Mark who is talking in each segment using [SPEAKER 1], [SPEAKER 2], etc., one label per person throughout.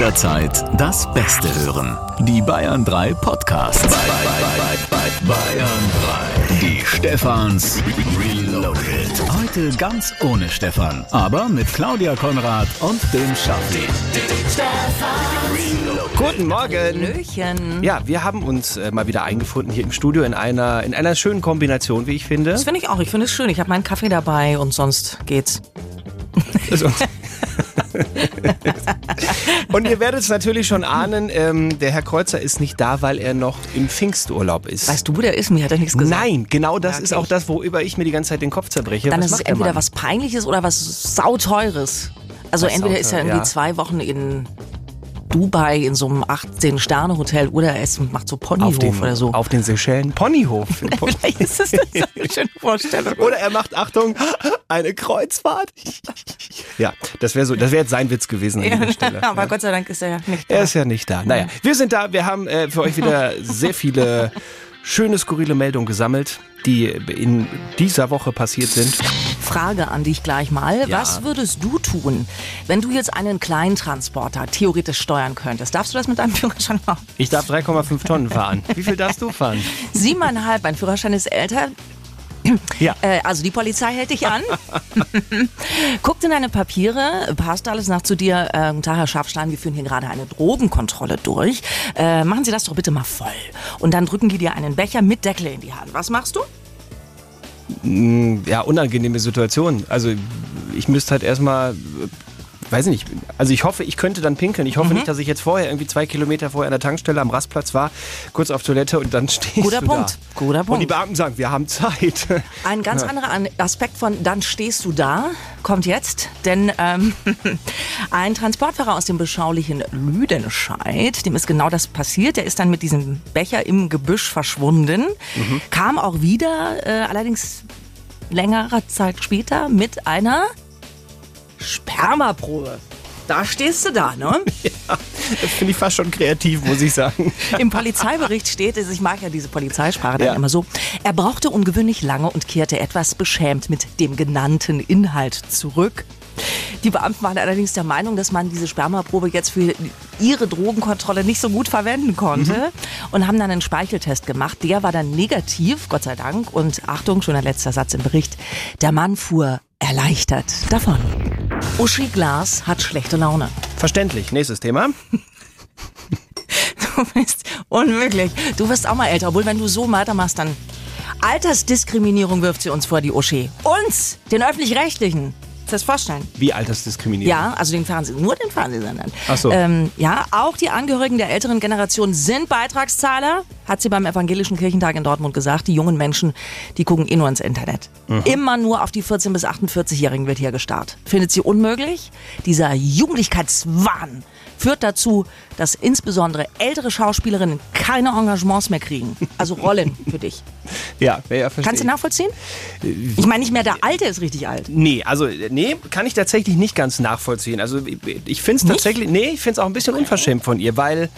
[SPEAKER 1] Jederzeit das Beste hören. Die Bayern 3 Podcast. Bayern 3. Die Stefans Reloaded. Heute ganz ohne Stefan, aber mit Claudia Konrad und dem Schaffi.
[SPEAKER 2] Guten Morgen.
[SPEAKER 3] Hallöchen.
[SPEAKER 2] Ja, wir haben uns äh, mal wieder eingefunden hier im Studio in einer, in einer schönen Kombination, wie ich finde.
[SPEAKER 3] Das finde ich auch. Ich finde es schön. Ich habe meinen Kaffee dabei und sonst geht's.
[SPEAKER 2] Also- Und ihr werdet es natürlich schon ahnen, ähm, der Herr Kreuzer ist nicht da, weil er noch im Pfingsturlaub ist.
[SPEAKER 3] Weißt du, wo der ist? Mir hat er nichts gesagt.
[SPEAKER 2] Nein, genau das
[SPEAKER 3] Ja,
[SPEAKER 2] ist auch das, worüber ich mir die ganze Zeit den Kopf zerbreche.
[SPEAKER 3] Dann
[SPEAKER 2] Was
[SPEAKER 3] ist es entweder was Peinliches oder was sauteures. Also
[SPEAKER 2] Was
[SPEAKER 3] entweder ist er
[SPEAKER 2] sauteuer,
[SPEAKER 3] irgendwie
[SPEAKER 2] ja.
[SPEAKER 3] zwei Wochen in Dubai in so einem 18-Sterne-Hotel oder er ist, macht so Ponyhof
[SPEAKER 2] den,
[SPEAKER 3] oder so.
[SPEAKER 2] auf den Seychellen Ponyhof.
[SPEAKER 3] Vielleicht ist das eine schöne Vorstellung.
[SPEAKER 2] Oder er macht, Achtung, eine Kreuzfahrt. Ja, das wäre so, das wäre jetzt sein Witz gewesen an dieser Stelle.
[SPEAKER 3] Aber
[SPEAKER 2] Ja.
[SPEAKER 3] Gott sei Dank ist er ja nicht da.
[SPEAKER 2] Er ist ja nicht da. Naja, wir sind da. Wir haben äh, für euch wieder sehr viele schöne, skurrile Meldungen gesammelt, die in dieser Woche passiert sind.
[SPEAKER 3] Frage an dich gleich mal.
[SPEAKER 2] Ja.
[SPEAKER 3] Was würdest du tun, wenn du jetzt einen Kleintransporter theoretisch steuern könntest? Darfst du das mit deinem Führerschein machen?
[SPEAKER 2] Ich darf 3,5 Tonnen fahren. Wie viel darfst du fahren?
[SPEAKER 3] Siebeneinhalb, mein Führerschein ist älter.
[SPEAKER 2] Ja.
[SPEAKER 3] Äh, also die Polizei hält dich an. Guckt in deine Papiere, passt alles nach zu dir. Äh, Tag, Herr Schafstein, wir führen hier gerade eine Drogenkontrolle durch. Äh, machen Sie das doch bitte mal voll. Und dann drücken die dir einen Becher mit Deckel in die Hand. Was machst du?
[SPEAKER 2] Ja, unangenehme Situation. Also ich müsste halt erstmal, weiß ich nicht, also ich hoffe, ich könnte dann pinkeln. Ich hoffe nicht, dass ich jetzt vorher irgendwie zwei Kilometer vorher an der Tankstelle am Rastplatz war, kurz auf Toilette und dann stehst
[SPEAKER 3] Guter
[SPEAKER 2] du
[SPEAKER 3] Punkt.
[SPEAKER 2] da.
[SPEAKER 3] Guter
[SPEAKER 2] Und die
[SPEAKER 3] Punkt.
[SPEAKER 2] Beamten sagen, wir haben Zeit.
[SPEAKER 3] Ein ganz anderer An- Aspekt von dann stehst du da kommt jetzt, denn ähm, ein Transportfahrer aus dem beschaulichen Lüdenscheid, dem ist genau das passiert. Der ist dann mit diesem Becher im Gebüsch verschwunden, kam auch wieder, äh, allerdings längere Zeit später mit einer Spermaprobe. Da stehst du da, ne?
[SPEAKER 2] Das finde ich fast schon kreativ, muss ich sagen.
[SPEAKER 3] Im Polizeibericht steht es, ich mag ja diese Polizeisprache dann
[SPEAKER 2] Ja.
[SPEAKER 3] immer so, er brauchte ungewöhnlich lange und kehrte etwas beschämt mit dem genannten Inhalt zurück. Die Beamten waren allerdings der Meinung, dass man diese Spermaprobe jetzt für ihre Drogenkontrolle nicht so gut verwenden konnte und haben dann einen Speicheltest gemacht. Der war dann negativ, Gott sei Dank. Und Achtung, schon ein letzter Satz im Bericht. Der Mann fuhr erleichtert davon. Uschi Glas hat schlechte Laune.
[SPEAKER 2] Verständlich. Nächstes Thema.
[SPEAKER 3] Du bist unmöglich. Du wirst auch mal älter, obwohl wenn du so weitermachst, dann Altersdiskriminierung wirft sie uns vor, die Uschi. Uns, den Öffentlich-Rechtlichen. Das vorstellen?
[SPEAKER 2] Wie Altersdiskriminierung?
[SPEAKER 3] Ja, also den Fernsehen, nur den Fernsehsendern.
[SPEAKER 2] Ach so.
[SPEAKER 3] Ähm, ja, auch die Angehörigen der älteren Generation sind Beitragszahler, hat sie beim Evangelischen Kirchentag in Dortmund gesagt. Die jungen Menschen, die gucken eh nur ins Internet.
[SPEAKER 2] Mhm.
[SPEAKER 3] Immer nur auf die 14- bis 48-Jährigen wird hier gestarrt. Findet sie unmöglich? Dieser Jugendlichkeitswahn führt dazu, dass insbesondere ältere Schauspielerinnen keine Engagements mehr kriegen. Also Rollen für dich.
[SPEAKER 2] Ja, ja, verstehe.
[SPEAKER 3] Kannst du nachvollziehen? Ich meine nicht mehr, der Alte ist richtig alt.
[SPEAKER 2] Nee, also nee, kann ich tatsächlich nicht ganz nachvollziehen. Also ich- ich finde es tatsächlich, nee, ich finde es auch ein bisschen unverschämt von ihr, weil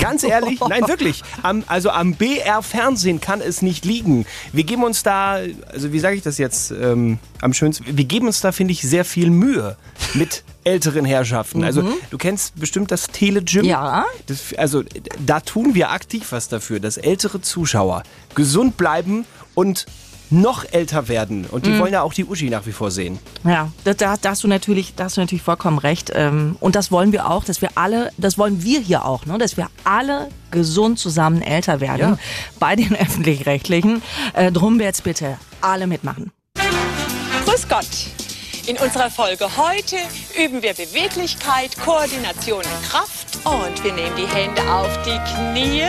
[SPEAKER 2] ganz ehrlich, nein wirklich, am, also am BR Fernsehen kann es nicht liegen. Wir geben uns da, also wie sage ich das jetzt ähm, am schönsten, wir geben uns da finde ich sehr viel Mühe mit älteren Herrschaften. Also du kennst bestimmt das Telegym.
[SPEAKER 3] Ja.
[SPEAKER 2] Das, also da tun wir aktiv was dafür, dass ältere Zuschauer gesund bleiben und noch älter werden. Und die wollen ja auch die Uschi nach wie vor sehen.
[SPEAKER 3] Ja, da, da, da hast du natürlich, da hast du natürlich vollkommen recht. Ähm, und das wollen wir auch, dass wir alle, das wollen wir hier auch, ne, dass wir alle gesund zusammen älter werden
[SPEAKER 2] Ja.
[SPEAKER 3] bei den öffentlich-rechtlichen. Äh, drum jetzt bitte alle mitmachen.
[SPEAKER 4] Grüß Gott. In unserer Folge heute üben wir Beweglichkeit, Koordination und Kraft. Und wir nehmen die Hände auf die Knie,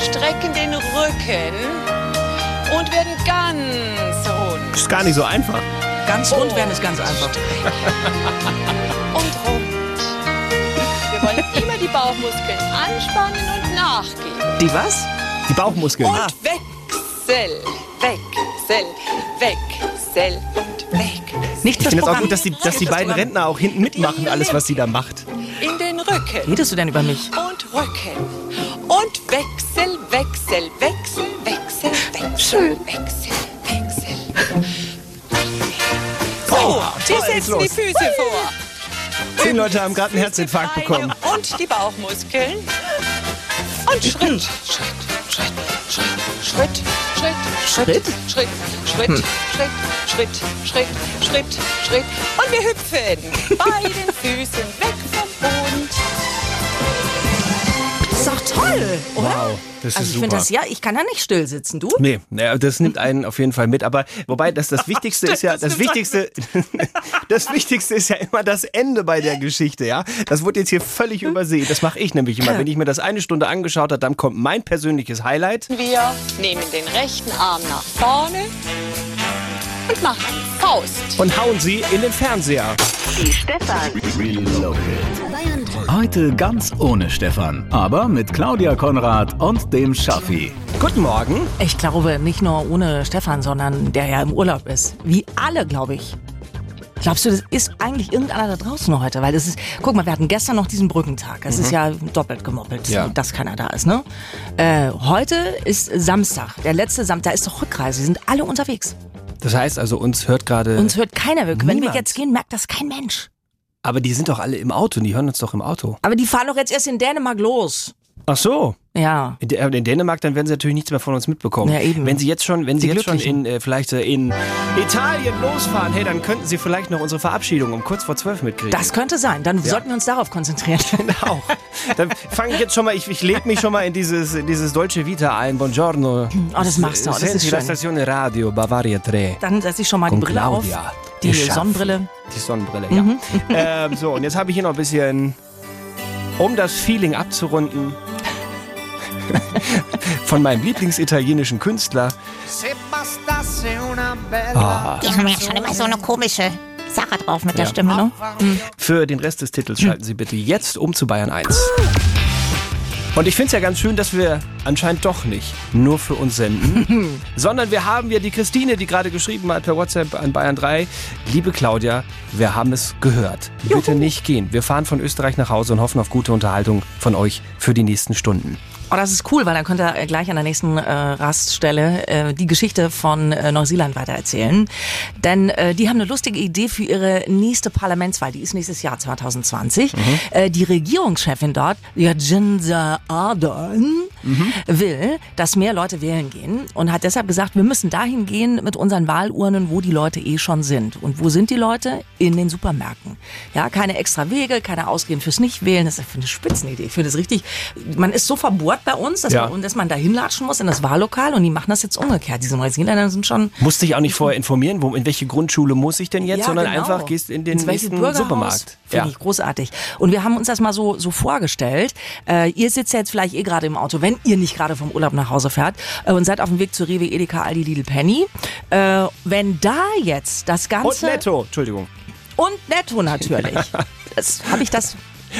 [SPEAKER 4] strecken den Rücken und werden ganz rund
[SPEAKER 2] Ist gar nicht so einfach.
[SPEAKER 3] Ganz rund werden ist ganz einfach.
[SPEAKER 4] und rund. Wir wollen immer die Bauchmuskeln anspannen und nachgeben.
[SPEAKER 3] Die was?
[SPEAKER 2] Die Bauchmuskeln.
[SPEAKER 4] Und Wechsel, Wechsel, Wechsel und Wechsel.
[SPEAKER 3] Nicht
[SPEAKER 2] Ich
[SPEAKER 3] das
[SPEAKER 2] finde es auch gut, dass die, dass die beiden
[SPEAKER 3] Programm.
[SPEAKER 2] Rentner auch hinten mitmachen, alles, was sie da macht.
[SPEAKER 4] In den Rücken.
[SPEAKER 3] Redest du denn über mich?
[SPEAKER 4] und Rücken. Und Wechsel, Wechsel, Wechsel, Wechsel, Wechsel, Wechsel, Wechsel. So,
[SPEAKER 2] Oh,
[SPEAKER 4] wir setzen
[SPEAKER 2] los.
[SPEAKER 4] die Füße vor.
[SPEAKER 2] Zehn Leute haben gerade einen Herzinfarkt bekommen.
[SPEAKER 4] Und die Bauchmuskeln. Und Schritt, Schritt, Schritt, Schritt, Schritt, Schritt, Schritt, Schritt, Schritt, Schritt, Schritt, Schritt, Schritt, Schritt. Und wir hüpfen bei den Füßen weg vom
[SPEAKER 3] ist doch toll, oder?
[SPEAKER 2] Wow, das ist
[SPEAKER 3] also ich
[SPEAKER 2] super.
[SPEAKER 3] finde das, ja, ich kann da nicht still sitzen. Du?
[SPEAKER 2] Nee, naja, das nimmt einen auf jeden Fall mit. Aber wobei das das Wichtigste ist ja, das Wichtigste, das Wichtigste ist ja immer das Ende bei der Geschichte, ja. Das wurde jetzt hier völlig übersehen. Das mache ich nämlich immer. Wenn ich mir das eine Stunde angeschaut habe, dann kommt mein persönliches Highlight.
[SPEAKER 4] Wir nehmen den rechten Arm nach vorne und machen Faust.
[SPEAKER 2] Und hauen sie in den Fernseher.
[SPEAKER 1] Reloaded. Heute ganz ohne Stefan, aber mit Claudia Konrad und dem Schaffi.
[SPEAKER 2] Guten Morgen.
[SPEAKER 3] Ich glaube nicht nur ohne Stefan, sondern der ja im Urlaub ist. Wie alle, glaube ich. Glaubst du, das ist eigentlich irgendeiner da draußen heute? Weil das ist, guck mal, wir hatten gestern noch diesen Brückentag. Es ist ja doppelt gemoppelt,
[SPEAKER 2] Ja.
[SPEAKER 3] dass keiner da ist, ne? Äh, heute ist Samstag, der letzte Samstag, da ist doch Rückreise. Sie sind alle unterwegs.
[SPEAKER 2] Das heißt also, uns hört gerade.
[SPEAKER 3] Uns hört keiner. Wenn wir jetzt gehen, merkt das kein Mensch.
[SPEAKER 2] Aber die sind doch alle im Auto. Die hören uns doch im Auto.
[SPEAKER 3] Aber die fahren doch jetzt erst in Dänemark los.
[SPEAKER 2] Ach so.
[SPEAKER 3] Ja.
[SPEAKER 2] In, in Dänemark, dann werden sie natürlich nichts mehr von uns mitbekommen.
[SPEAKER 3] Ja, eben.
[SPEAKER 2] Wenn sie jetzt schon, wenn sie
[SPEAKER 3] Die
[SPEAKER 2] jetzt schon in, äh, vielleicht äh, in Italien losfahren, hey, dann könnten sie vielleicht noch unsere Verabschiedung um kurz vor zwölf mitkriegen.
[SPEAKER 3] Das könnte sein. Dann sollten wir uns darauf konzentrieren.
[SPEAKER 2] auch. Dann fange ich jetzt schon mal, ich, ich lege mich schon mal in dieses, in dieses Dolce Vita ein. Buongiorno.
[SPEAKER 3] Oh, das machst du auch. Das ist schön.
[SPEAKER 2] Stazione Radio Bavaria 3.
[SPEAKER 3] Dann setze ich schon mal die
[SPEAKER 2] Con
[SPEAKER 3] Brille auf. Die
[SPEAKER 2] Geschafft.
[SPEAKER 3] Sonnenbrille.
[SPEAKER 2] Die Sonnenbrille, ja. ähm, so, und jetzt habe ich hier noch ein bisschen, um das Feeling abzurunden, von meinem Lieblingsitalienischen Künstler. Ah,
[SPEAKER 5] Die haben ja schon immer so eine komische Sache drauf mit der
[SPEAKER 2] Ja.
[SPEAKER 5] Stimme, ne?
[SPEAKER 2] Für den Rest des Titels schalten Sie bitte jetzt um zu Bayern 1. Und ich finde es ja ganz schön, dass wir anscheinend doch nicht nur für uns senden, sondern wir haben ja die Christine, die gerade geschrieben hat per WhatsApp an Bayern 3. Liebe Claudia, wir haben es gehört. Bitte nicht gehen. Wir fahren von Österreich nach Hause und hoffen auf gute Unterhaltung von euch für die nächsten Stunden.
[SPEAKER 3] Oh, das ist cool, weil dann könnt ihr äh, gleich an der nächsten äh, Raststelle äh, die Geschichte von äh, Neuseeland weitererzählen. Denn äh, die haben eine lustige Idee für ihre nächste Parlamentswahl. Die ist nächstes Jahr 2020. Äh, die Regierungschefin dort, Jacinda Ardern, will, dass mehr Leute wählen gehen und hat deshalb gesagt, wir müssen dahin gehen mit unseren Wahlurnen, wo die Leute eh schon sind. Und wo sind die Leute? In den Supermärkten. Ja, keine extra Wege, keine Ausreden fürs Nichtwählen. Das ist eine Spitzenidee. Ich finde das richtig. Man ist so verbohrt bei uns, dass,
[SPEAKER 2] Ja.
[SPEAKER 3] man, dass man da hinlatschen muss in das Wahllokal und die machen das jetzt umgekehrt. Diese Neuseeländer sind schon
[SPEAKER 2] Musst dich auch nicht vorher informieren, wo, in welche Grundschule muss ich denn jetzt,
[SPEAKER 3] Ja,
[SPEAKER 2] sondern
[SPEAKER 3] genau.
[SPEAKER 2] einfach gehst in den
[SPEAKER 3] Ins
[SPEAKER 2] nächsten? Supermarkt.
[SPEAKER 3] Finde ich großartig. Und wir haben uns das mal so, so vorgestellt. Äh, ihr sitzt ja jetzt vielleicht eh gerade im Auto, wenn ihr nicht gerade vom Urlaub nach Hause fährt äh, und seid auf dem Weg zu Rewe, Edeka, Aldi, Lidl, Penny. Äh, wenn da jetzt das
[SPEAKER 2] Und
[SPEAKER 3] Ganze...
[SPEAKER 2] netto, Entschuldigung.
[SPEAKER 3] Und netto natürlich. Das habe ich das.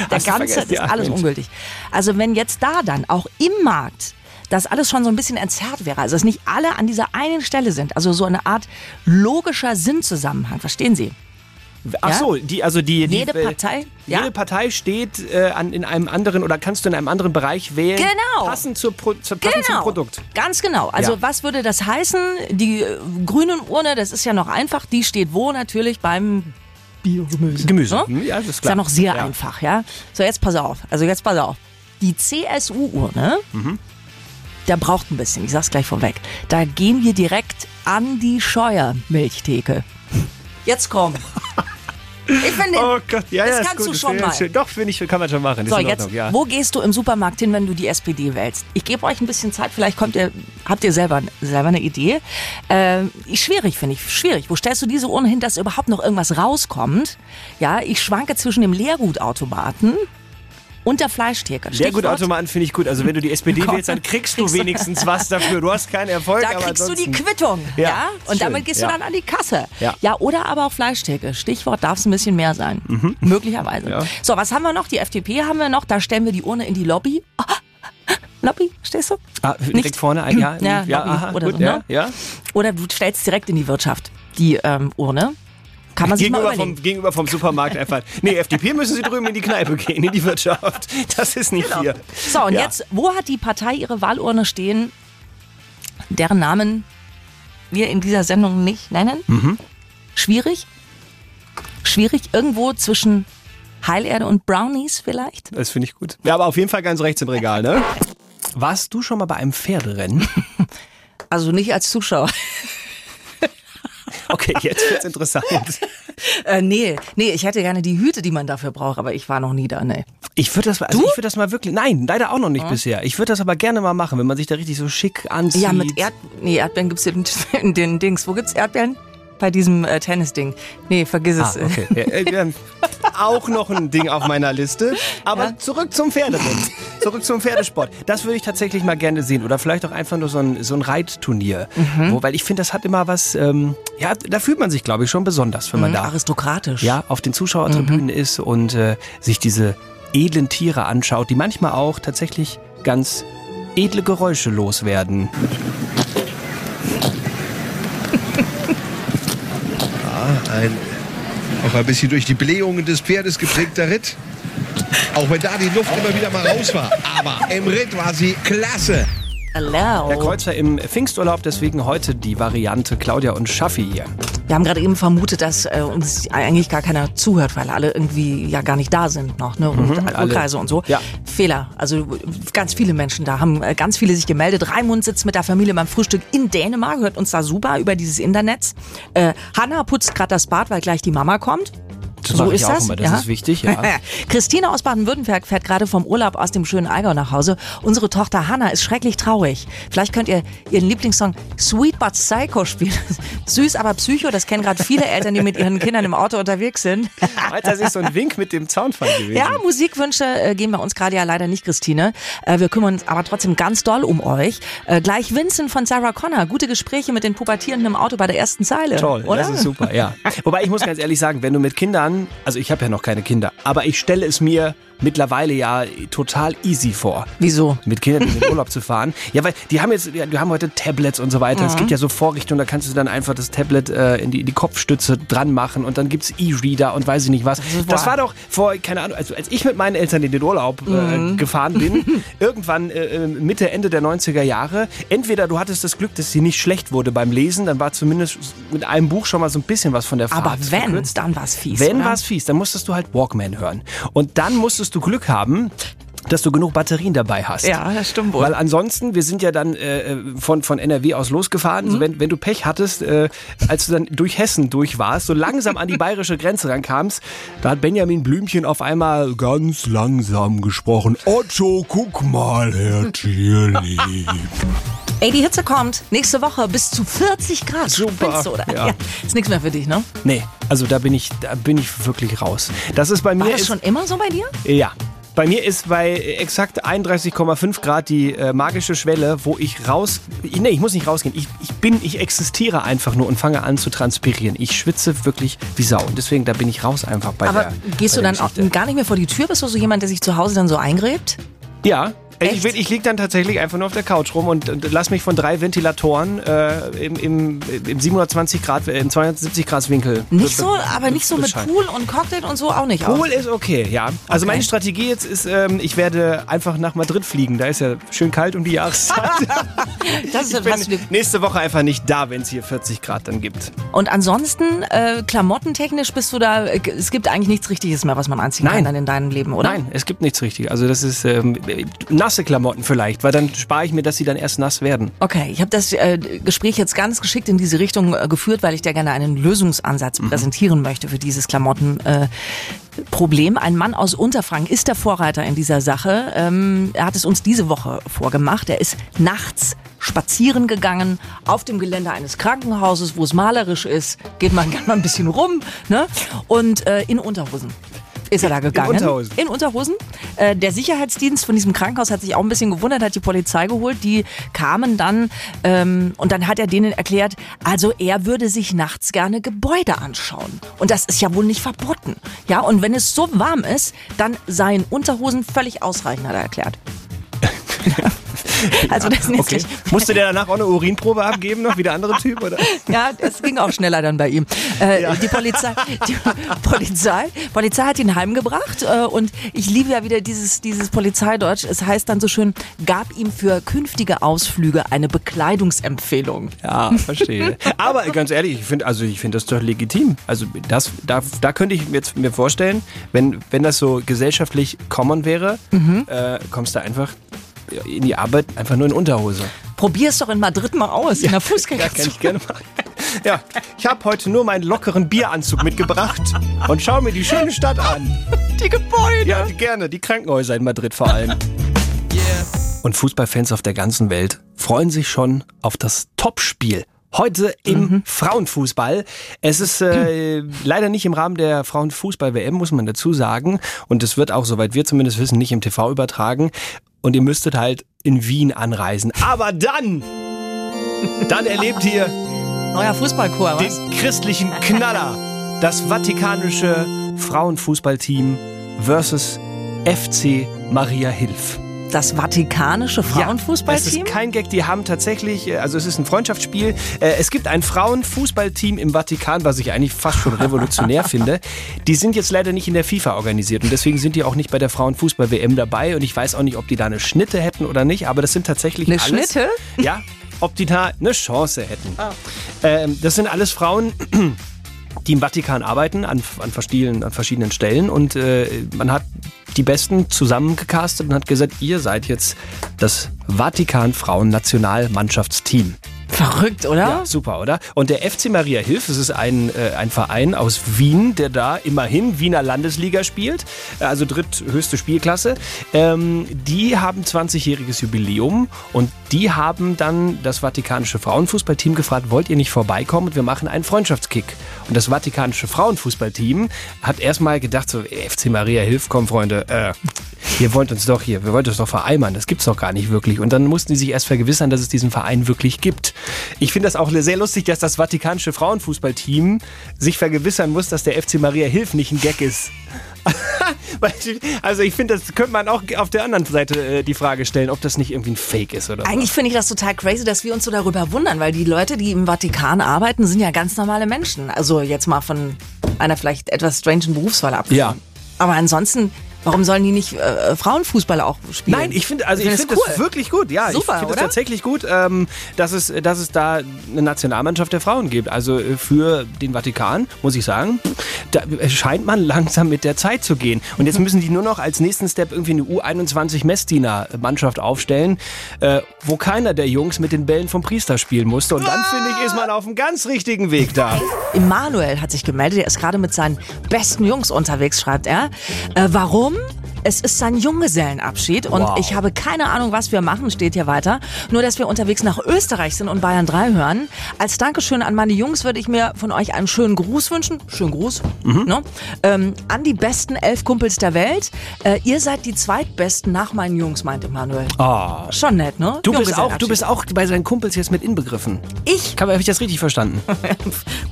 [SPEAKER 3] Der
[SPEAKER 2] Hast
[SPEAKER 3] ganze
[SPEAKER 2] vergessen?
[SPEAKER 3] ist alles
[SPEAKER 2] Mensch.
[SPEAKER 3] ungültig. Also wenn jetzt da dann auch im Markt das alles schon so ein bisschen entzerrt wäre, also dass nicht alle an dieser einen Stelle sind, also so eine Art logischer Sinnzusammenhang, verstehen Sie?
[SPEAKER 2] Ach
[SPEAKER 3] Ja?
[SPEAKER 2] so, die, also die, die
[SPEAKER 3] Jede
[SPEAKER 2] äh,
[SPEAKER 3] Partei, ja.
[SPEAKER 2] Jede Partei steht äh, an, in einem anderen oder kannst du in einem anderen Bereich wählen.
[SPEAKER 3] Genau.
[SPEAKER 2] Passend, zur Pro, zur, passend zum Produkt.
[SPEAKER 3] Ganz genau. Also
[SPEAKER 2] Ja.
[SPEAKER 3] was würde das heißen? Die äh, grünen Urne, das ist ja noch einfach, die steht wo natürlich beim Biogemüse.
[SPEAKER 2] Gemüse. Hm, Ja, das ist
[SPEAKER 3] Ist
[SPEAKER 2] klar.
[SPEAKER 3] ja noch sehr
[SPEAKER 2] Ja.
[SPEAKER 3] einfach, ja. So, jetzt pass auf. Also jetzt pass auf. Die CSU-Urne,
[SPEAKER 2] Mhm.
[SPEAKER 3] der braucht ein bisschen, ich sag's gleich vorweg. Da gehen wir direkt an die Scheuermilchtheke. Jetzt komm. Ich finde,
[SPEAKER 2] Oh Gott, ja,
[SPEAKER 3] das
[SPEAKER 2] ja,
[SPEAKER 3] kannst
[SPEAKER 2] gut,
[SPEAKER 3] du schon mal.
[SPEAKER 2] schön. Doch, finde ich, kann man schon machen.
[SPEAKER 3] So, jetzt,
[SPEAKER 2] Ordnung, ja.
[SPEAKER 3] wo gehst du im Supermarkt hin, wenn du die SPD wählst? Ich gebe euch ein bisschen Zeit, vielleicht kommt ihr, habt ihr selber, selber eine Idee. Ähm, schwierig, finde ich, schwierig. Wo stellst du diese Urne hin, dass überhaupt noch irgendwas rauskommt? Ja, ich schwanke zwischen dem Leergutautomaten und der Fleischtheke.
[SPEAKER 2] Sehr
[SPEAKER 3] Stichwort,
[SPEAKER 2] gut Automaten finde ich gut. Also wenn du die SPD
[SPEAKER 3] Komm.
[SPEAKER 2] wählst, dann kriegst du wenigstens was dafür. Du hast keinen Erfolg,
[SPEAKER 3] Da kriegst du die Quittung, ja,
[SPEAKER 2] Ja,
[SPEAKER 3] und
[SPEAKER 2] schön,
[SPEAKER 3] damit gehst
[SPEAKER 2] ja.
[SPEAKER 3] du dann an die Kasse.
[SPEAKER 2] Ja.
[SPEAKER 3] ja oder aber auch Fleischtheke. Stichwort darf es ein bisschen mehr sein. Möglicherweise.
[SPEAKER 2] Mhm. Ja.
[SPEAKER 3] So, was haben wir noch? Die FDP haben wir noch. Da stellen wir die Urne in die Lobby. Lobby, stehst du?
[SPEAKER 2] Ah, direkt
[SPEAKER 3] Nicht-
[SPEAKER 2] vorne ein, ja,
[SPEAKER 3] Ja,
[SPEAKER 2] ja,
[SPEAKER 3] Lobby
[SPEAKER 2] aha,
[SPEAKER 3] oder
[SPEAKER 2] gut,
[SPEAKER 3] so,
[SPEAKER 2] ja,
[SPEAKER 3] ne?
[SPEAKER 2] ja.
[SPEAKER 3] Oder du stellst direkt in die Wirtschaft die ähm, Urne. Kann man sich mal
[SPEAKER 2] Gegenüber
[SPEAKER 3] überlegen.
[SPEAKER 2] vom, gegenüber vom Supermarkt einfach. Nee, FDP müssen sie drüben in die Kneipe gehen, in die Wirtschaft. Das ist nicht hier.
[SPEAKER 3] So, und
[SPEAKER 2] Ja.
[SPEAKER 3] jetzt, wo hat die Partei ihre Wahlurne stehen, deren Namen wir in dieser Sendung nicht nennen?
[SPEAKER 2] Mhm.
[SPEAKER 3] Schwierig? Schwierig, irgendwo zwischen Heilerde und Brownies vielleicht?
[SPEAKER 2] Das finde ich gut. Ja, aber auf jeden Fall ganz rechts im Regal, ne? Warst du schon mal bei einem Pferderennen?
[SPEAKER 3] Also nicht als Zuschauer.
[SPEAKER 2] Okay, jetzt wird's interessant.
[SPEAKER 3] Äh, nee, nee, ich hätte gerne die Hüte, die man dafür braucht, aber ich war noch nie da, nee.
[SPEAKER 2] Ich würde das, also ich würde das mal wirklich, nein, leider auch noch nicht bisher. Ich würde das aber gerne mal machen, wenn man sich da richtig so schick anzieht.
[SPEAKER 3] Ja, mit Erd nee, Erdbeeren gibt's in den Dings. Wo gibt's Erdbeeren? Bei diesem äh, Tennisding. Nee, vergiss
[SPEAKER 2] Ah,
[SPEAKER 3] es.
[SPEAKER 2] okay. Ja, äh, auch noch ein Ding auf meiner Liste. Aber
[SPEAKER 3] Ja.
[SPEAKER 2] zurück zum Pferderennen. Zurück zum Pferdesport. Das würde ich tatsächlich mal gerne sehen. Oder vielleicht auch einfach nur so ein, so ein Reitturnier.
[SPEAKER 3] Mhm.
[SPEAKER 2] Wo, weil ich finde, das hat immer was, ähm, ja, da fühlt man sich, glaube ich, schon besonders, wenn man
[SPEAKER 3] Mhm,
[SPEAKER 2] da
[SPEAKER 3] Aristokratisch.
[SPEAKER 2] ja, auf den Zuschauertribünen ist und äh, sich diese edlen Tiere anschaut, die manchmal auch tatsächlich ganz edle Geräusche loswerden.
[SPEAKER 6] Ein auch ein bisschen durch die Blähungen des Pferdes geprägter Ritt. Auch wenn da die Luft immer wieder mal raus war. Aber im Ritt war sie klasse.
[SPEAKER 3] Hello.
[SPEAKER 2] Der Kreuzer im Pfingsturlaub, deswegen heute die Variante Claudia und Schaffi hier.
[SPEAKER 3] Wir haben gerade eben vermutet, dass äh, uns eigentlich gar keiner zuhört, weil alle irgendwie ja gar nicht da sind noch, ne? Und Alkoholkreise und so.
[SPEAKER 2] Ja.
[SPEAKER 3] Fehler. Also ganz viele Menschen da haben äh, ganz viele sich gemeldet. Raimund sitzt mit der Familie beim Frühstück in Dänemark, hört uns da super über dieses Internet. Äh, Hanna putzt gerade das Bad, weil gleich die Mama kommt.
[SPEAKER 2] Das
[SPEAKER 3] so ist
[SPEAKER 2] auch
[SPEAKER 3] das.
[SPEAKER 2] immer, das ist wichtig, ja.
[SPEAKER 3] Christine aus Baden-Württemberg fährt gerade vom Urlaub aus dem schönen Allgäu nach Hause. Unsere Tochter Hannah ist schrecklich traurig. Vielleicht könnt ihr ihren Lieblingssong Sweet But Psycho spielen. Süß, aber Psycho, das kennen gerade viele Eltern, die mit ihren Kindern im Auto unterwegs sind.
[SPEAKER 2] Das ist so ein Wink mit dem Zaunfall gewesen.
[SPEAKER 3] Ja, Musikwünsche äh, gehen bei uns gerade ja leider nicht, Christine. Äh, wir kümmern uns aber trotzdem ganz doll um euch. Äh, gleich Vincent von Sarah Connor. Gute Gespräche mit den Pubertierenden im Auto bei der ersten Zeile.
[SPEAKER 2] Toll,
[SPEAKER 3] oder?
[SPEAKER 2] das ist super, ja. Wobei ich muss ganz ehrlich sagen, wenn du mit Kindern, also ich habe ja noch keine Kinder, aber ich stelle es mir mittlerweile ja total easy vor.
[SPEAKER 3] Wieso?
[SPEAKER 2] Mit Kindern in den Urlaub zu fahren. Ja, weil die haben jetzt, die haben heute Tablets und so weiter. Es gibt ja so Vorrichtungen, da kannst du dann einfach das Tablet äh, in, die, in die Kopfstütze dran machen und dann gibt's E-Reader und weiß ich nicht was. Das, war doch vor, keine Ahnung, also als ich mit meinen Eltern in den Urlaub äh, gefahren bin, irgendwann äh, Mitte, Ende der 90er Jahre, entweder du hattest das Glück, dass sie nicht schlecht wurde beim Lesen, dann war zumindest mit einem Buch schon mal so ein bisschen was von der Fahrt
[SPEAKER 3] Aber wenn,
[SPEAKER 2] verkürzt.
[SPEAKER 3] dann war's fies.
[SPEAKER 2] Wenn
[SPEAKER 3] oder?
[SPEAKER 2] war's fies, dann musstest du halt Walkman hören. Und dann musstest du Glück haben, dass du genug Batterien dabei hast.
[SPEAKER 3] Ja, das stimmt wohl.
[SPEAKER 2] Weil ansonsten, wir sind ja dann äh, von, von NRW aus losgefahren.
[SPEAKER 3] Mhm.
[SPEAKER 2] So, wenn, wenn du Pech hattest, äh, als du dann durch Hessen durch warst, so langsam an die bayerische Grenze rankamst, da hat Benjamin Blümchen auf einmal ganz langsam gesprochen. Otto, guck mal, Herr Tierlieb.
[SPEAKER 3] Ey, die Hitze kommt. Nächste Woche bis zu 40 Grad.
[SPEAKER 2] Super,
[SPEAKER 3] Spinnst du, oder?
[SPEAKER 2] ja.
[SPEAKER 3] Ist nichts mehr für dich, ne?
[SPEAKER 2] Nee, also da bin ich, da bin ich wirklich raus. Das ist bei mir.
[SPEAKER 3] War das
[SPEAKER 2] ist,
[SPEAKER 3] schon immer so bei dir?
[SPEAKER 2] Ja. Bei mir ist bei exakt 31,5 Grad die äh, magische Schwelle, wo ich raus. Ich, nee, ich muss nicht rausgehen. Ich, ich bin, ich existiere einfach nur und fange an zu transpirieren. Ich schwitze wirklich wie Sau. Und deswegen, da bin ich raus einfach bei
[SPEAKER 3] Aber
[SPEAKER 2] der.
[SPEAKER 3] gehst
[SPEAKER 2] bei
[SPEAKER 3] du dann auch gar nicht mehr vor die Tür? Bist du so jemand, der sich zu Hause dann so eingräbt?
[SPEAKER 2] Ja. Ich,
[SPEAKER 3] Echt?
[SPEAKER 2] will- ich liege dann tatsächlich einfach nur auf der Couch rum und, und lass mich von drei Ventilatoren äh, im, im, im 720 Grad, äh, im 270 Grad Winkel.
[SPEAKER 3] Nicht so, aber nicht so mit
[SPEAKER 2] bescheiden.
[SPEAKER 3] Pool und Cocktail und so auch nicht.
[SPEAKER 2] Pool
[SPEAKER 3] auch.
[SPEAKER 2] ist okay, ja. Also
[SPEAKER 3] Okay.
[SPEAKER 2] meine Strategie jetzt ist, ähm, ich werde einfach nach Madrid fliegen. Da ist ja schön kalt um die Jahreszeit.
[SPEAKER 3] Das ist
[SPEAKER 2] ich bin nächste Woche einfach nicht da, wenn es hier 40 Grad dann gibt.
[SPEAKER 3] Und ansonsten, äh, klamottentechnisch bist du da, äh, es gibt eigentlich nichts Richtiges mehr, was man anziehen
[SPEAKER 2] Nein.
[SPEAKER 3] kann dann in deinem Leben, oder?
[SPEAKER 2] Nein, es gibt nichts richtig. Also das ist ähm, nasse Klamotten vielleicht, weil dann spare ich mir, dass sie dann erst nass werden.
[SPEAKER 3] Okay, ich habe das äh, Gespräch jetzt ganz geschickt in diese Richtung äh, geführt, weil ich dir gerne einen Lösungsansatz
[SPEAKER 2] Mhm.
[SPEAKER 3] präsentieren möchte für dieses Klamottenproblem. Äh, Problem. Ein Mann aus Unterfranken ist der Vorreiter in dieser Sache. Ähm, er hat es uns diese Woche vorgemacht. Er ist nachts spazieren gegangen auf dem Gelände eines Krankenhauses, wo es malerisch ist. Geht man gerne mal ein bisschen rum, ne? Und äh, in Unterhosen. Ist er da gegangen?
[SPEAKER 2] Unterhosen?
[SPEAKER 3] In Unterhosen. Äh, der Sicherheitsdienst von diesem Krankenhaus hat sich auch ein bisschen gewundert, hat die Polizei geholt. Die kamen dann ähm, und dann hat er denen erklärt, also er würde sich nachts gerne Gebäude anschauen. Und das ist ja wohl nicht verboten. Ja, und wenn es so warm ist, dann seien Unterhosen völlig ausreichend, hat er erklärt. Also das jetzt
[SPEAKER 2] Okay. Musste der danach auch eine Urinprobe abgeben, noch wie der andere Typ? Oder?
[SPEAKER 3] ja, es ging auch schneller dann bei ihm. Äh, Die Polizei, die Polizei, Polizei hat ihn heimgebracht äh, und ich liebe ja wieder dieses, dieses Polizeideutsch. Es heißt dann so schön, gab ihm für künftige Ausflüge eine Bekleidungsempfehlung.
[SPEAKER 2] Ja, verstehe. Aber ganz ehrlich, ich finde also ich finde das doch legitim. Also das, da, da könnte ich mir jetzt mir vorstellen, wenn, wenn das so gesellschaftlich common wäre, äh, kommst du einfach in die Arbeit einfach nur in Unterhose.
[SPEAKER 3] Probier es doch in Madrid mal aus, in der
[SPEAKER 2] Ja, kann
[SPEAKER 3] Fußgängerzone.
[SPEAKER 2] ich gerne machen. Ja, ich habe heute nur meinen lockeren Bieranzug mitgebracht und schau mir die schöne Stadt an.
[SPEAKER 3] Die Gebäude.
[SPEAKER 2] Ja, gerne, die Krankenhäuser in Madrid vor allem. Und Fußballfans auf der ganzen Welt freuen sich schon auf das Topspiel. Heute im Frauenfußball. Es ist äh, leider nicht im Rahmen der Frauenfußball-WM, muss man dazu sagen. Und es wird auch, soweit wir zumindest wissen, nicht im TV übertragen. Und ihr müsstet halt in Wien anreisen. Aber dann, dann erlebt ihr
[SPEAKER 3] Neuer Fußballchor, was?
[SPEAKER 2] den christlichen Knaller. Das vatikanische Frauenfußballteam versus FC Maria Hilf.
[SPEAKER 3] Das vatikanische
[SPEAKER 2] Es
[SPEAKER 3] Frauenfußballteam?
[SPEAKER 2] ist kein Gag, die haben tatsächlich, äh, also es ist ein Freundschaftsspiel. Äh, Es gibt ein Frauenfußballteam im Vatikan, was ich eigentlich fast schon revolutionär finde. Die sind jetzt leider nicht in der FIFA organisiert und deswegen sind die auch nicht bei der Frauenfußball-WM dabei und ich weiß auch nicht, ob die da eine Schnitte hätten oder nicht, aber das sind tatsächlich
[SPEAKER 3] Eine
[SPEAKER 2] alles...
[SPEAKER 3] Schnitte?
[SPEAKER 2] Ja, ob die da eine Chance hätten. Ähm, das sind alles Frauen, die im Vatikan arbeiten, an, an, verschiedenen, an verschiedenen Stellen. Und äh, man hat die Besten zusammengecastet und hat gesagt, ihr seid jetzt das Vatikan-Frauen-Nationalmannschaftsteam.
[SPEAKER 3] Verrückt, oder?
[SPEAKER 2] Ja, super, oder? Und der FC Maria Hilf, das ist ein, äh, ein Verein aus Wien, der da immerhin Wiener Landesliga spielt, also dritthöchste Spielklasse. Ähm, die haben 20-jähriges Jubiläum und die haben dann das Vatikanische Frauenfußballteam gefragt, wollt ihr nicht vorbeikommen und wir machen einen Freundschaftskick. Und das Vatikanische Frauenfußballteam hat erstmal gedacht, so, FC Maria Hilf, komm Freunde, äh, ihr wollt uns doch hier, wir wollt uns doch vereimern, das gibt's doch gar nicht wirklich. Und dann mussten die sich erst vergewissern, dass es diesen Verein wirklich gibt. Ich finde das auch sehr lustig, dass das Vatikanische Frauenfußballteam sich vergewissern muss, dass der FC Maria Hilf nicht ein Gag ist. Also ich finde, das könnte man auch auf der anderen Seite äh, die Frage stellen, ob das nicht irgendwie ein Fake ist oder so.
[SPEAKER 3] Eigentlich finde ich das total crazy, dass wir uns so darüber wundern, weil die Leute, die im Vatikan arbeiten, sind ja ganz normale Menschen. Also jetzt mal von einer vielleicht etwas strangen Berufswahl ab.
[SPEAKER 2] Ja.
[SPEAKER 3] Aber ansonsten, warum sollen die nicht äh, Frauenfußball auch spielen?
[SPEAKER 2] Nein, ich finde also ich
[SPEAKER 3] es
[SPEAKER 2] finde
[SPEAKER 3] cool.
[SPEAKER 2] das wirklich gut. Ja,
[SPEAKER 3] Super,
[SPEAKER 2] ich finde es tatsächlich gut, ähm, dass es dass es da eine Nationalmannschaft der Frauen gibt. Also äh, für den Vatikan muss ich sagen, da scheint man langsam mit der Zeit zu gehen. Und jetzt müssen die nur noch als nächsten Step irgendwie eine U21 Messdiener Mannschaft aufstellen, äh, wo keiner der Jungs mit den Bällen vom Priester spielen musste. Und dann finde ich ist man auf einem ganz richtigen Weg da.
[SPEAKER 3] Immanuel hat sich gemeldet, er ist gerade mit seinen besten Jungs unterwegs, schreibt er. Äh, warum? Es ist sein Junggesellenabschied und
[SPEAKER 2] Wow.
[SPEAKER 3] ich habe keine Ahnung, was wir machen, steht hier weiter. Nur, dass wir unterwegs nach Österreich sind und Bayern 3 hören. Als Dankeschön an meine Jungs würde ich mir von euch einen schönen Gruß wünschen. Schönen Gruß.
[SPEAKER 2] Mhm.
[SPEAKER 3] Ne? Ähm, an die besten elf Kumpels der Welt. Äh, ihr seid die zweitbesten nach meinen Jungs, meint Immanuel.
[SPEAKER 2] Oh.
[SPEAKER 3] Schon nett, ne?
[SPEAKER 2] Du bist, auch, du bist auch bei seinen Kumpels jetzt mit inbegriffen.
[SPEAKER 3] Ich?
[SPEAKER 2] Habe ich das richtig verstanden?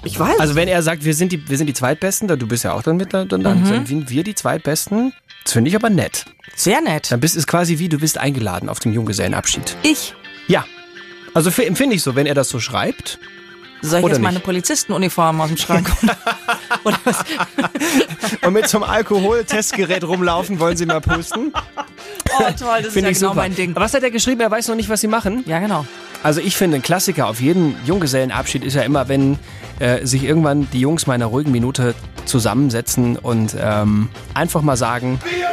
[SPEAKER 3] Ich weiß.
[SPEAKER 2] Also wenn er sagt, wir sind die, wir sind die Zweitbesten, dann du bist ja auch dann mit, dann, dann sind wir die Zweitbesten. Das finde ich aber nett.
[SPEAKER 3] Sehr nett.
[SPEAKER 2] Dann bist es quasi wie, du bist eingeladen auf dem Junggesellenabschied.
[SPEAKER 3] Ich.
[SPEAKER 2] Ja. Also empfinde ich so, wenn er das so schreibt.
[SPEAKER 3] Soll ich
[SPEAKER 2] Oder
[SPEAKER 3] jetzt meine? Polizistenuniform aus dem Schrank holen? Oder was?
[SPEAKER 2] Und mit so einem Alkoholtestgerät rumlaufen, wollen sie mal pusten.
[SPEAKER 3] Oh, toll, das ist ja genau
[SPEAKER 2] super.
[SPEAKER 3] mein Ding.
[SPEAKER 2] Aber Was hat er geschrieben? Er weiß noch nicht, was sie machen.
[SPEAKER 3] Ja, genau.
[SPEAKER 2] Also ich finde, ein Klassiker auf jeden Junggesellenabschied ist ja immer, wenn äh, sich irgendwann die Jungs mal in einer ruhigen Minute zusammensetzen und ähm, einfach mal sagen,
[SPEAKER 5] Die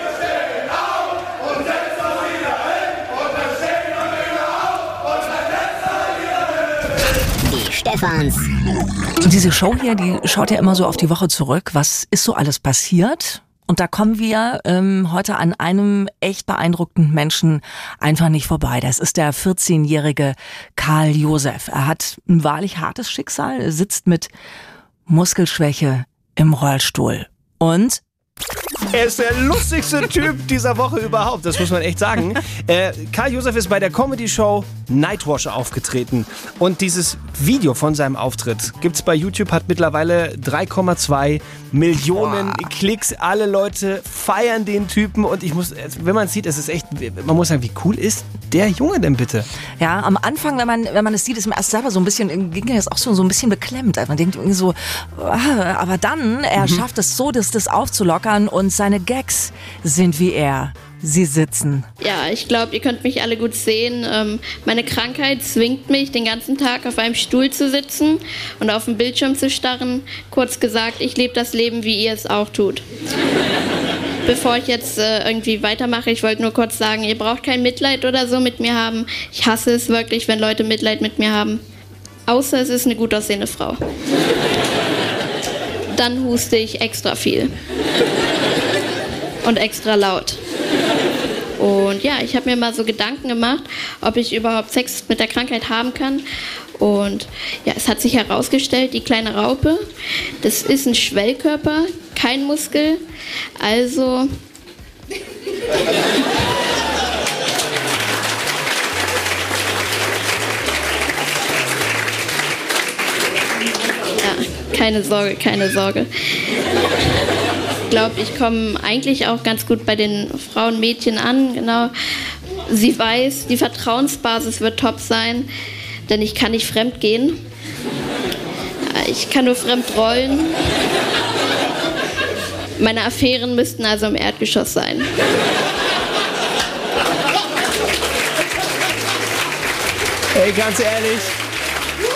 [SPEAKER 5] Stefans.
[SPEAKER 3] Diese Show hier, die schaut ja immer so auf die Woche zurück. Was ist so alles passiert? Und da kommen wir ähm, heute an einem echt beeindruckenden Menschen einfach nicht vorbei. Das ist der 14-jährige Karl Josef. Er hat ein wahrlich hartes Schicksal, sitzt mit Muskelschwäche im Rollstuhl. Und
[SPEAKER 2] Er ist der lustigste Typ dieser Woche überhaupt, das muss man echt sagen. Äh, Karl Josef ist bei der Comedy-Show Nightwash aufgetreten. Und dieses Video von seinem Auftritt gibt's bei YouTube, hat mittlerweile 3,2 Millionen Klicks. Alle Leute feiern den Typen und ich muss, wenn man sieht, es ist echt, man muss sagen, wie cool ist der Junge denn bitte?
[SPEAKER 3] Ja, am Anfang, wenn man, wenn man es sieht, ist mir erst selber so ein bisschen, ging es auch so, so ein bisschen beklemmt. Also man denkt irgendwie so, ah, aber dann, er schafft es so, das, das aufzulockern und seine Gags sind wie er. Sie sitzen.
[SPEAKER 7] Ja, ich glaube, ihr könnt mich alle gut sehen. Ähm, meine Krankheit zwingt mich, den ganzen Tag auf einem Stuhl zu sitzen und auf dem Bildschirm zu starren. Kurz gesagt, ich lebe das Leben, wie ihr es auch tut. Bevor ich jetzt äh, irgendwie weitermache, ich wollte nur kurz sagen, ihr braucht kein Mitleid oder so mit mir haben. Ich hasse es wirklich, wenn Leute Mitleid mit mir haben. Außer es ist eine gut aussehende Frau. Dann huste ich extra viel. Und extra laut. Und ja, ich habe mir mal so Gedanken gemacht, ob ich überhaupt Sex mit der Krankheit haben kann. Und ja, es hat sich herausgestellt, die kleine Raupe, das ist ein Schwellkörper, kein Muskel. Also keine Sorge, keine Sorge. Ich glaube, ich komme eigentlich auch ganz gut bei den Frauen, Mädchen an. Genau. Sie weiß, die Vertrauensbasis wird top sein, denn ich kann nicht fremd gehen. Ich kann nur fremd rollen. Meine Affären müssten also im Erdgeschoss sein.
[SPEAKER 2] Ey, ganz ehrlich,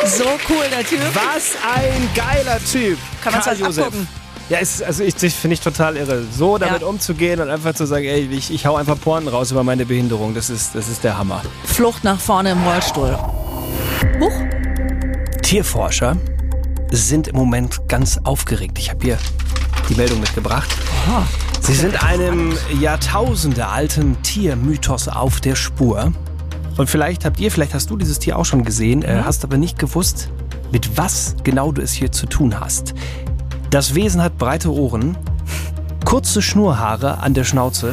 [SPEAKER 3] So cool, der Typ.
[SPEAKER 2] was ein geiler Typ.
[SPEAKER 3] Kann man's
[SPEAKER 2] Karl
[SPEAKER 3] halt
[SPEAKER 2] Josef.
[SPEAKER 3] abgucken.
[SPEAKER 2] Ja, ist, also ich, das finde ich total irre. So damit
[SPEAKER 3] Ja.
[SPEAKER 2] umzugehen und einfach zu sagen, ey, ich, ich hau einfach Porn raus über meine Behinderung, das ist, das ist der Hammer.
[SPEAKER 3] Flucht nach vorne im Rollstuhl. Huch.
[SPEAKER 2] Tierforscher sind im Moment ganz aufgeregt. Ich habe hier die Meldung mitgebracht. Sie sind einem jahrtausendealten Tiermythos auf der Spur. Und vielleicht habt ihr, vielleicht hast du dieses Tier auch schon gesehen, äh, hast aber nicht gewusst, mit was genau du es hier zu tun hast. Das Wesen hat breite Ohren, kurze Schnurhaare an der Schnauze,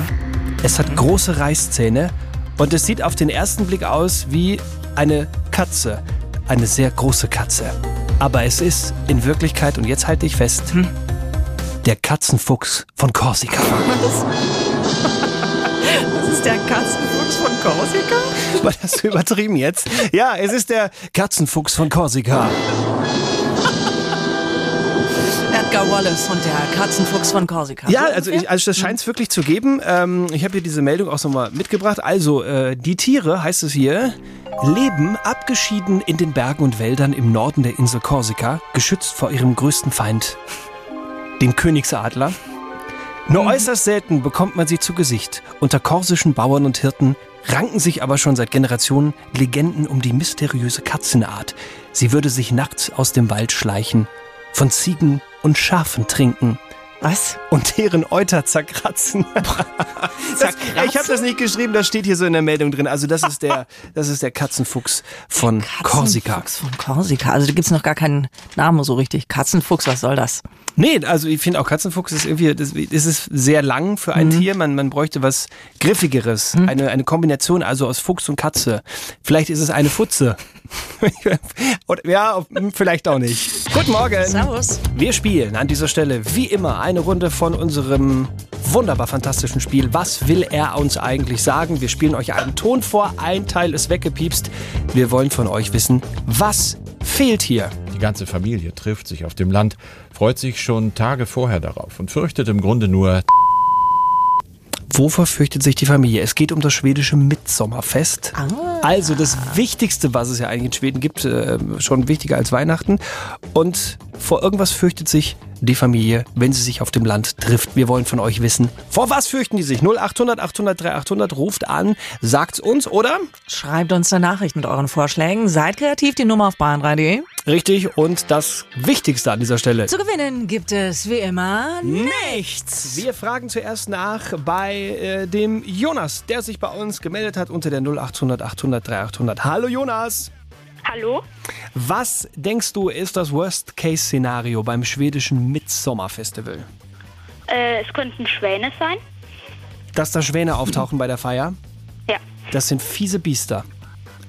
[SPEAKER 2] es hat große Reißzähne und es sieht auf den ersten Blick aus wie eine Katze. Eine sehr große Katze. Aber es ist in Wirklichkeit, und jetzt halte ich fest, der Katzenfuchs von Korsika.
[SPEAKER 3] Das ist der Katzenfuchs von Korsika?
[SPEAKER 2] War das übertrieben jetzt? Ja, es ist der Katzenfuchs von Korsika.
[SPEAKER 3] Edgar Wallace und der Katzenfuchs von Korsika.
[SPEAKER 2] Ja,
[SPEAKER 3] So
[SPEAKER 2] also, ich, also das scheint es wirklich zu geben. Ähm, ich habe hier diese Meldung auch nochmal mitgebracht. Also, äh, die Tiere, heißt es hier, leben abgeschieden in den Bergen und Wäldern im Norden der Insel Korsika, geschützt vor ihrem größten Feind, dem Königsadler. Nur äußerst selten bekommt man sie zu Gesicht. Unter korsischen Bauern und Hirten ranken sich aber schon seit Generationen Legenden um die mysteriöse Katzenart. Sie würde sich nachts aus dem Wald schleichen, von Ziegen und Schafen trinken
[SPEAKER 3] Was?
[SPEAKER 2] und deren Euter zerkratzen. Das, ich habe das nicht geschrieben, das steht hier so in der Meldung drin. Also das ist der, das ist der Katzenfuchs von Korsika.
[SPEAKER 3] Katzenfuchs von Korsika. Also da gibt's noch gar keinen Namen so richtig. Katzenfuchs, was soll das?
[SPEAKER 2] Nee, also ich finde auch Katzenfuchs ist irgendwie, das, das ist sehr lang für ein Tier. Man, man bräuchte was Griffigeres. Eine, eine Kombination also aus Fuchs und Katze. Vielleicht ist es eine Futze. Ja, vielleicht auch nicht. Guten Morgen.
[SPEAKER 3] Servus.
[SPEAKER 2] Wir spielen an dieser Stelle wie immer eine Runde von unserem wunderbar fantastischen Spiel. Was will er uns eigentlich sagen? Wir spielen euch einen Ton vor, ein Teil ist weggepiepst. Wir wollen von euch wissen, was fehlt hier?
[SPEAKER 8] Die ganze Familie trifft sich auf dem Land, freut sich schon Tage vorher darauf und fürchtet im Grunde nur,
[SPEAKER 2] Wovor fürchtet sich die Familie? Es geht um das schwedische Mitsommerfest. Also das Wichtigste, was es ja eigentlich in Schweden gibt, äh, schon wichtiger als Weihnachten. Und vor irgendwas fürchtet sich die Familie, wenn sie sich auf dem Land trifft. Wir wollen von euch wissen, vor was fürchten die sich? 0800 800 3800 ruft an, sagt's uns, oder?
[SPEAKER 3] Schreibt uns eine Nachricht mit euren Vorschlägen. Seid kreativ, die Nummer auf bahn3.de.
[SPEAKER 2] Richtig. Und das Wichtigste an dieser Stelle.
[SPEAKER 3] Zu gewinnen gibt es wie immer nichts.
[SPEAKER 2] Wir fragen zuerst nach bei äh, dem Jonas, der sich bei uns gemeldet hat unter der 0800 800 3800. Hallo Jonas.
[SPEAKER 9] Hallo?
[SPEAKER 2] Was denkst du ist das Worst-Case-Szenario beim schwedischen Midsommerfestival?
[SPEAKER 9] Äh, es könnten Schwäne sein.
[SPEAKER 2] Dass da Schwäne auftauchen bei der Feier?
[SPEAKER 9] Ja.
[SPEAKER 2] Das sind fiese Biester.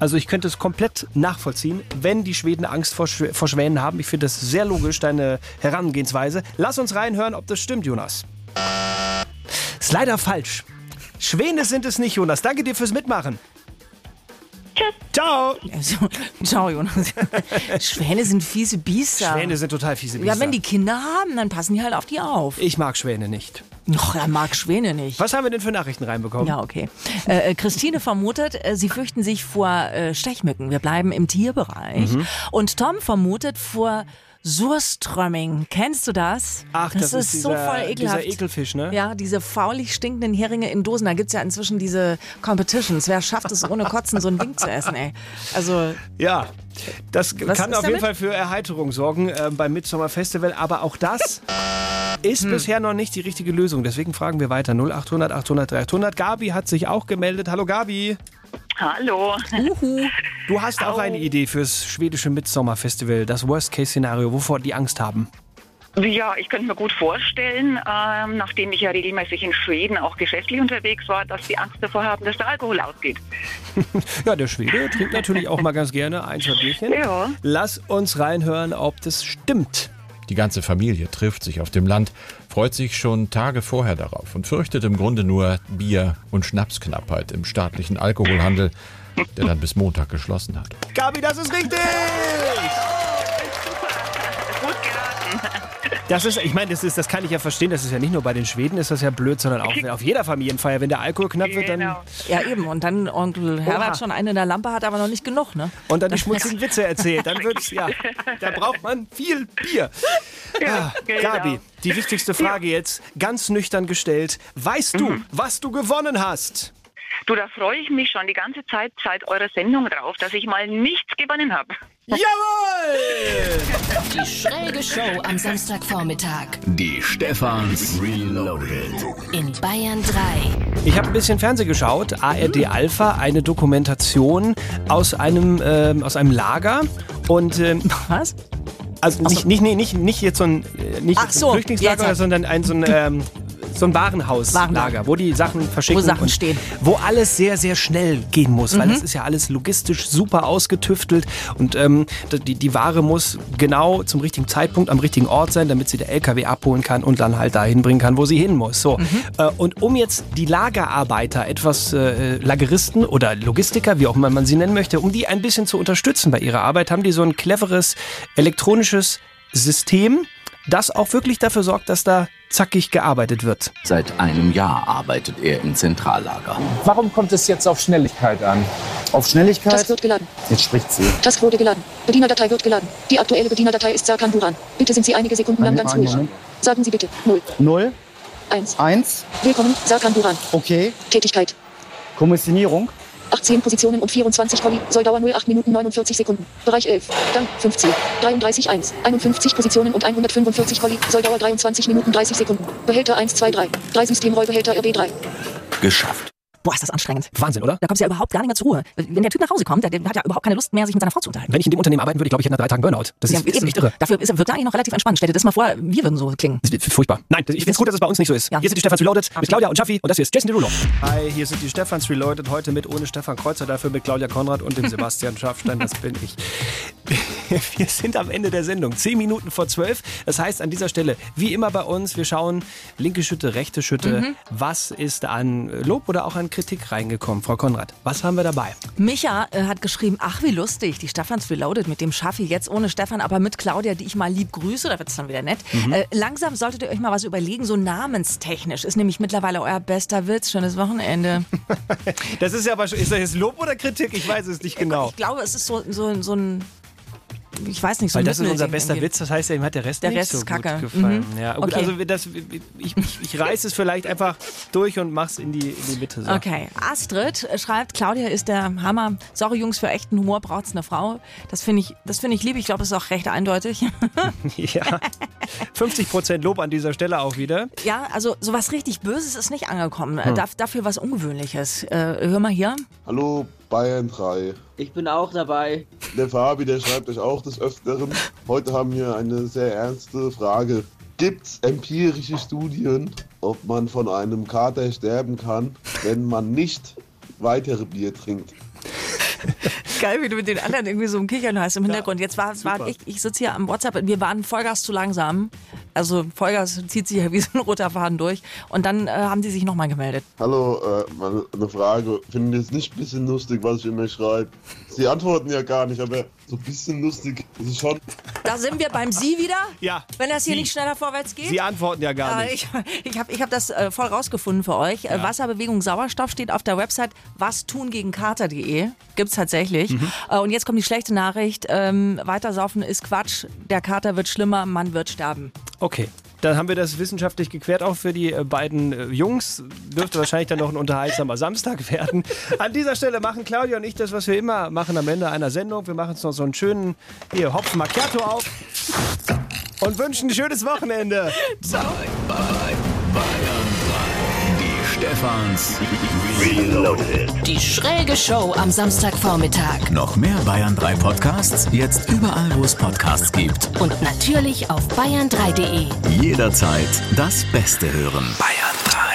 [SPEAKER 2] Also ich könnte es komplett nachvollziehen, wenn die Schweden Angst vor, Schw vor Schwänen haben. Ich finde das sehr logisch, deine Herangehensweise. Lass uns reinhören, ob das stimmt, Jonas. Ist leider falsch. Schwäne sind es nicht, Jonas. Danke dir fürs Mitmachen.
[SPEAKER 9] Tschüss.
[SPEAKER 2] Ciao.
[SPEAKER 3] Also, ciao, Jonas. Schwäne sind fiese Biester.
[SPEAKER 2] Schwäne sind total fiese Biester.
[SPEAKER 3] ja, wenn die Kinder haben, dann passen die halt auf die auf.
[SPEAKER 2] ich mag Schwäne nicht.
[SPEAKER 3] Ach, er mag Schwäne nicht.
[SPEAKER 2] Was haben wir denn für Nachrichten reinbekommen?
[SPEAKER 3] Ja, okay. Äh, äh, Christine vermutet, äh, sie fürchten sich vor äh, Stechmücken. Wir bleiben im Tierbereich.
[SPEAKER 2] Mhm.
[SPEAKER 3] Und Tom vermutet vor Surströmming. Kennst du das?
[SPEAKER 2] Ach, das, ist,
[SPEAKER 3] so
[SPEAKER 2] dieser,
[SPEAKER 3] voll ekelhaft.
[SPEAKER 2] dieser Ekelfisch, ne?
[SPEAKER 3] Ja, diese faulig stinkenden Heringe in Dosen. Da gibt's ja inzwischen diese Competitions. Wer schafft es ohne Kotzen, so ein Ding zu essen, ey? Also,
[SPEAKER 2] Ja, das kann
[SPEAKER 3] ist
[SPEAKER 2] auf jeden? Fall für Erheiterung sorgen äh, beim Midsommer Festival, aber auch das ist
[SPEAKER 3] Hm.
[SPEAKER 2] bisher noch nicht die richtige Lösung. Deswegen fragen wir weiter 0800 800 300. Gabi hat sich auch gemeldet. Hallo Gabi.
[SPEAKER 9] Hallo.
[SPEAKER 2] Du hast auch eine Idee fürs schwedische Midsommer Festival, das Worst-Case-Szenario, wovor die Angst haben.
[SPEAKER 9] Ja, ich könnte mir gut vorstellen, ähm, nachdem ich ja regelmäßig in Schweden auch geschäftlich unterwegs war, dass die Angst davor haben, dass der Alkohol ausgeht.
[SPEAKER 2] Ja, der Schwede trinkt natürlich auch mal ganz gerne ein, zwei Bierchen.
[SPEAKER 9] Ja.
[SPEAKER 2] Lass uns reinhören, ob das stimmt.
[SPEAKER 8] Die ganze Familie trifft sich auf dem Land, freut sich schon Tage vorher darauf und fürchtet im Grunde nur Bier- und Schnapsknappheit im staatlichen Alkoholhandel, der dann bis Montag geschlossen hat.
[SPEAKER 2] Gabi, das ist richtig! Das ist, ich meine, das, ist, das kann ich ja verstehen, das ist ja nicht nur bei den Schweden, ist das ja blöd, sondern auch auf jeder Familienfeier. Wenn der Alkohol knapp wird, dann.
[SPEAKER 9] Genau.
[SPEAKER 3] ja eben. Und dann Onkel Herbert schon eine in der Lampe hat, aber noch nicht genug, ne?
[SPEAKER 2] Und dann die schmutzigen Witze erzählt. Dann wird's, ja, da braucht man viel Bier. Ah,
[SPEAKER 9] genau.
[SPEAKER 2] Gabi, die wichtigste Frage jetzt, ganz nüchtern gestellt. Weißt du,
[SPEAKER 9] Mhm.
[SPEAKER 2] was du gewonnen hast?
[SPEAKER 9] Du, da freue ich mich schon die ganze Zeit seit eurer Sendung drauf, dass ich mal nichts gewonnen habe.
[SPEAKER 2] Jawohl!
[SPEAKER 10] Die schräge Show am Samstagvormittag
[SPEAKER 1] Die Stefans Reloaded.
[SPEAKER 10] in Bayern 3.
[SPEAKER 2] Ich habe ein bisschen Fernsehen geschaut, ARD Alpha, eine Dokumentation aus einem, ähm, aus einem Lager. Und ähm,
[SPEAKER 3] Was?
[SPEAKER 2] also nicht, nicht, nee, nicht, nicht jetzt so ein äh, nicht
[SPEAKER 3] so,
[SPEAKER 2] Flüchtlingslager, sondern ein so ein ähm, so ein Warenhauslager,
[SPEAKER 3] Warenlager.
[SPEAKER 2] wo die Sachen verschicken
[SPEAKER 3] Wo Sachen stehen.
[SPEAKER 2] wo alles sehr sehr schnell gehen muss,
[SPEAKER 3] Mhm.
[SPEAKER 2] weil es ist ja alles logistisch super ausgetüftelt und ähm, die, die Ware muss genau zum richtigen Zeitpunkt am richtigen Ort sein, damit sie der LKW abholen kann und dann halt dahin bringen kann, wo sie hin muss. So
[SPEAKER 3] Mhm.
[SPEAKER 2] äh, und um jetzt die Lagerarbeiter, etwas äh, Lageristen oder Logistiker, wie auch immer man sie nennen möchte, um die ein bisschen zu unterstützen bei ihrer Arbeit, haben die so ein cleveres elektronisches System, das auch wirklich dafür sorgt, dass da zackig gearbeitet wird.
[SPEAKER 11] Seit einem Jahr arbeitet er im Zentrallager.
[SPEAKER 12] Warum kommt es jetzt auf Schnelligkeit an? Auf Schnelligkeit?
[SPEAKER 13] Das wird geladen.
[SPEAKER 12] Jetzt spricht sie.
[SPEAKER 13] Task wurde geladen. Bedienerdatei wird geladen. Die aktuelle Bedienerdatei ist Serkan Buran. Bitte sind Sie einige Sekunden lang ganz ruhig. Sagen Sie bitte. 0,
[SPEAKER 12] Null,
[SPEAKER 13] 1.
[SPEAKER 12] eins,
[SPEAKER 13] Willkommen, Serkan Buran.
[SPEAKER 12] okay.
[SPEAKER 13] Tätigkeit.
[SPEAKER 12] Kommissionierung,
[SPEAKER 13] 18 Positionen und 24 Kolli. Soll 08 Minuten 49 Sekunden. Bereich 11. Gang 15. 33 1. 51 Positionen und 145 Kolli. Soll 23 Minuten 30 Sekunden. Behälter 1, 2, 3. 3 Systemrollbehälter RB3.
[SPEAKER 11] Geschafft.
[SPEAKER 3] Boah, ist das anstrengend.
[SPEAKER 2] Wahnsinn, oder?
[SPEAKER 3] Da kommst du ja überhaupt gar nicht mehr zur Ruhe. Wenn der Typ nach Hause kommt, der, der hat ja überhaupt keine Lust mehr, sich mit seiner Frau zu unterhalten.
[SPEAKER 2] Wenn ich in dem Unternehmen arbeiten würde, ich glaube ich, hätte nach drei Tagen Burnout. Das ist,
[SPEAKER 3] Ja,
[SPEAKER 2] ist
[SPEAKER 3] eben.
[SPEAKER 2] echt irre.
[SPEAKER 3] Dafür ist, wirkt er eigentlich noch relativ entspannt. Stell dir das mal vor, wir würden so klingen.
[SPEAKER 2] Das ist furchtbar. Nein, ich finde es gut, dass es bei uns nicht so ist.
[SPEAKER 3] Ja.
[SPEAKER 2] Hier sind die Stefans Reloaded mit Claudia und Schaffi und das hier ist Jason Derulo. Hi, hier sind die Stefans Reloaded, heute mit ohne Stefan Kreuzer, dafür mit Claudia Konrad und dem Sebastian Schaffstein, das bin ich. Wir sind am Ende der Sendung, zehn Minuten vor zwölf. Das heißt an dieser Stelle, wie immer bei uns, wir schauen linke Schütte, rechte Schütte.
[SPEAKER 3] Mhm.
[SPEAKER 2] Was ist an Lob oder auch an Kritik reingekommen? Frau Konrad, was haben wir dabei?
[SPEAKER 3] Micha äh, hat geschrieben, ach wie lustig, die Stefans Reloaded mit dem Schaffi, jetzt ohne Stefan, aber mit Claudia, die ich mal lieb grüße, da wird es dann wieder nett.
[SPEAKER 2] Mhm.
[SPEAKER 3] Äh, langsam solltet ihr euch mal was überlegen, so namenstechnisch. Ist nämlich mittlerweile euer bester Witz. Schönes Wochenende.
[SPEAKER 2] Das ist ja aber, ist das jetzt Lob oder Kritik? Ich weiß es nicht genau.
[SPEAKER 3] Ich glaube, es ist so, so, so ein, ich weiß nicht, so
[SPEAKER 2] Weil das ist unser bester. Witz, das heißt ja, ihm hat der Rest
[SPEAKER 3] Der
[SPEAKER 2] nicht
[SPEAKER 3] Rest
[SPEAKER 2] so
[SPEAKER 3] ist
[SPEAKER 2] gut
[SPEAKER 3] kacke.
[SPEAKER 2] gefallen.
[SPEAKER 3] Mhm.
[SPEAKER 2] Ja,
[SPEAKER 3] Okay.
[SPEAKER 2] also das, ich, ich, reiße es vielleicht einfach durch und mach's in die, in die Mitte. So.
[SPEAKER 3] Okay, Astrid schreibt, Claudia ist der Hammer. Sorry Jungs, für echten Humor braucht's eine Frau. Das finde ich, das finde ich lieb. Ich glaube, es ist auch recht eindeutig.
[SPEAKER 2] Ja. 50% Lob an dieser Stelle auch wieder.
[SPEAKER 3] ja, also sowas richtig Böses ist nicht angekommen.
[SPEAKER 2] Hm.
[SPEAKER 3] Äh, dafür was Ungewöhnliches. Äh, hör mal hier.
[SPEAKER 14] Hallo Bayern 3.
[SPEAKER 15] Ich bin auch dabei.
[SPEAKER 14] Der Fabi, der schreibt euch auch des Öfteren. Heute haben wir eine sehr ernste Frage. Gibt es empirische Studien, ob man von einem Kater sterben kann, wenn man nicht weitere Bier trinkt?
[SPEAKER 3] Geil, wie du mit den anderen irgendwie so im Kichern hast im Hintergrund. Jetzt war, war ich, ich sitze hier am WhatsApp, wir waren Vollgas zu langsam. Also Vollgas zieht sich ja wie so ein roter Faden durch. Und dann äh, haben die sich nochmal gemeldet.
[SPEAKER 14] Hallo, äh, mal eine Frage. Finden Sie es nicht ein bisschen lustig, was ich immer schreibe? Sie antworten ja gar nicht, aber so ein bisschen lustig ist es schon.
[SPEAKER 3] Da sind wir beim Sie wieder.
[SPEAKER 2] Ja.
[SPEAKER 3] Wenn das hier
[SPEAKER 2] Sie.
[SPEAKER 3] nicht schneller vorwärts geht.
[SPEAKER 2] Sie antworten ja gar
[SPEAKER 3] Äh,
[SPEAKER 2] nicht.
[SPEAKER 3] Ich, ich habe ich hab das äh, voll rausgefunden für euch. Äh, Wasserbewegung Sauerstoff steht auf der Website was tun gegen Kater.de. Gibt's tatsächlich.
[SPEAKER 2] Mhm.
[SPEAKER 3] Äh, und jetzt kommt die schlechte Nachricht. Ähm, weitersaufen ist Quatsch. Der Kater wird schlimmer, man wird sterben.
[SPEAKER 2] Okay. Dann haben wir das wissenschaftlich geklärt, auch für die äh, beiden äh, Jungs. Dürfte wahrscheinlich dann noch ein unterhaltsamer Samstag werden. An dieser Stelle machen Claudia und ich das, was wir immer machen am Ende einer Sendung. Wir machen uns noch so einen schönen hier, Hopf Macchiato auf und wünschen ein schönes Wochenende.
[SPEAKER 1] Ciao. Die Stefans Reloaded.
[SPEAKER 10] Die schräge Show am Samstagvormittag.
[SPEAKER 1] Noch mehr Bayern 3 Podcasts, jetzt überall, wo es Podcasts gibt.
[SPEAKER 10] Und natürlich auf bayern3.de.
[SPEAKER 1] Jederzeit das Beste hören. Bayern